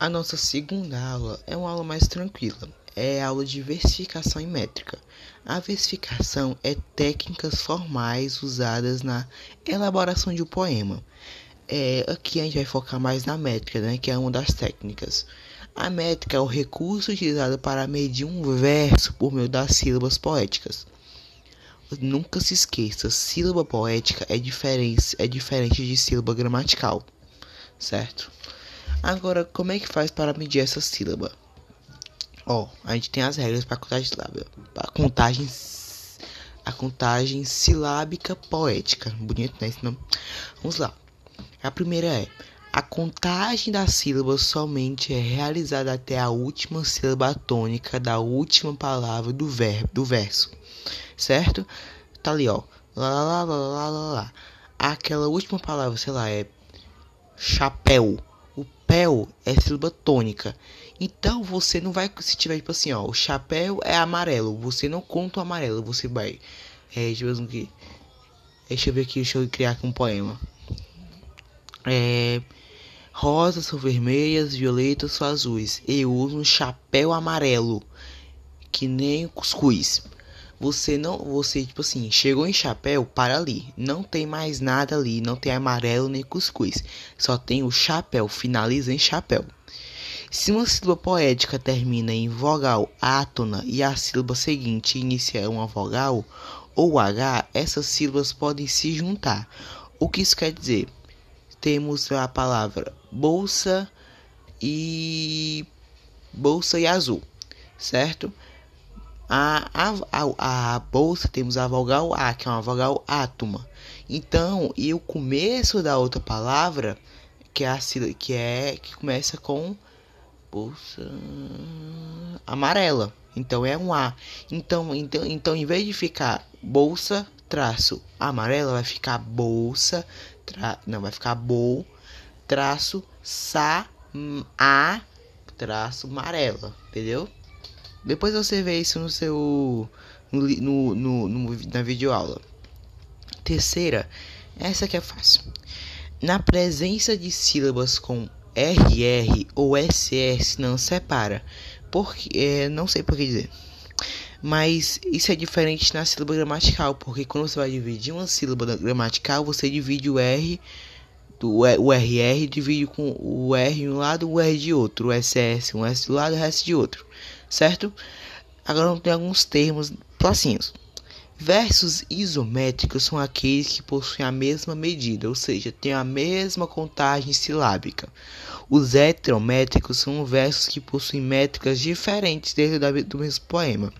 A nossa segunda aula é uma aula mais tranquila. É a aula de versificação em métrica. A versificação é técnicas formais usadas na elaboração de um poema. É, aqui a gente vai focar mais na métrica, né, que é uma das técnicas. A métrica é o recurso utilizado para medir um verso por meio das sílabas poéticas. Nunca se esqueça, sílaba poética é diferente, é diferente de sílaba gramatical, certo? Agora, como é que faz para medir essa sílaba? Ó, a gente tem as regras para contagem sílaba, para contagem a contagem silábica poética. Bonito, né? Esse. Vamos lá. A primeira é: a contagem das sílabas somente é realizada até a última sílaba tônica da última palavra do verbo do verso. Certo? Tá ali, ó. Lá, lá, lá, lá, lá, lá. Aquela última palavra, sei lá, é chapéu chapéu é sílaba tônica. Então você não vai se tiver tipo assim, ó, o chapéu é amarelo, você não conta o amarelo, você vai é, ver aqui. Deixa eu ver aqui, deixa eu criar aqui um poema. É rosas são vermelhas, violetas são azuis. Eu uso um chapéu amarelo, que nem o cuscuz. Você não, você tipo assim, chegou em chapéu, para ali. Não tem mais nada ali, não tem amarelo nem cuscuz. Só tem o chapéu, finaliza em chapéu. Se uma sílaba poética termina em vogal átona e a sílaba seguinte inicia uma vogal ou H, essas sílabas podem se juntar. O que isso quer dizer? Temos a palavra bolsa e bolsa e azul, certo? A, a, a, a bolsa temos a vogal A, que é uma vogal átoma. Então, e o começo da outra palavra, que é a que é que começa com bolsa amarela. Então é um A. Então, então, então em vez de ficar bolsa traço amarela, vai ficar bolsa tra, não vai ficar bol traço sa a traço amarela, entendeu? Depois você vê isso no seu no, no, no, na videoaula. Terceira, essa que é fácil. Na presença de sílabas com RR ou SS não separa. Porque é, não sei por que dizer. Mas isso é diferente na sílaba gramatical, porque quando você vai dividir uma sílaba gramatical, você divide o R do o RR divide com o R de um lado, o R de outro, o SS, um S de um lado, o S de outro certo? Agora tem alguns termos placinhos. Versos isométricos são aqueles que possuem a mesma medida, ou seja, têm a mesma contagem silábica. Os heterométricos são versos que possuem métricas diferentes dentro do mesmo poema.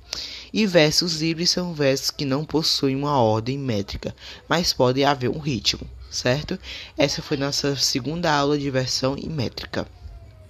E versos livres são versos que não possuem uma ordem métrica, mas pode haver um ritmo, certo? Essa foi nossa segunda aula de versão e métrica.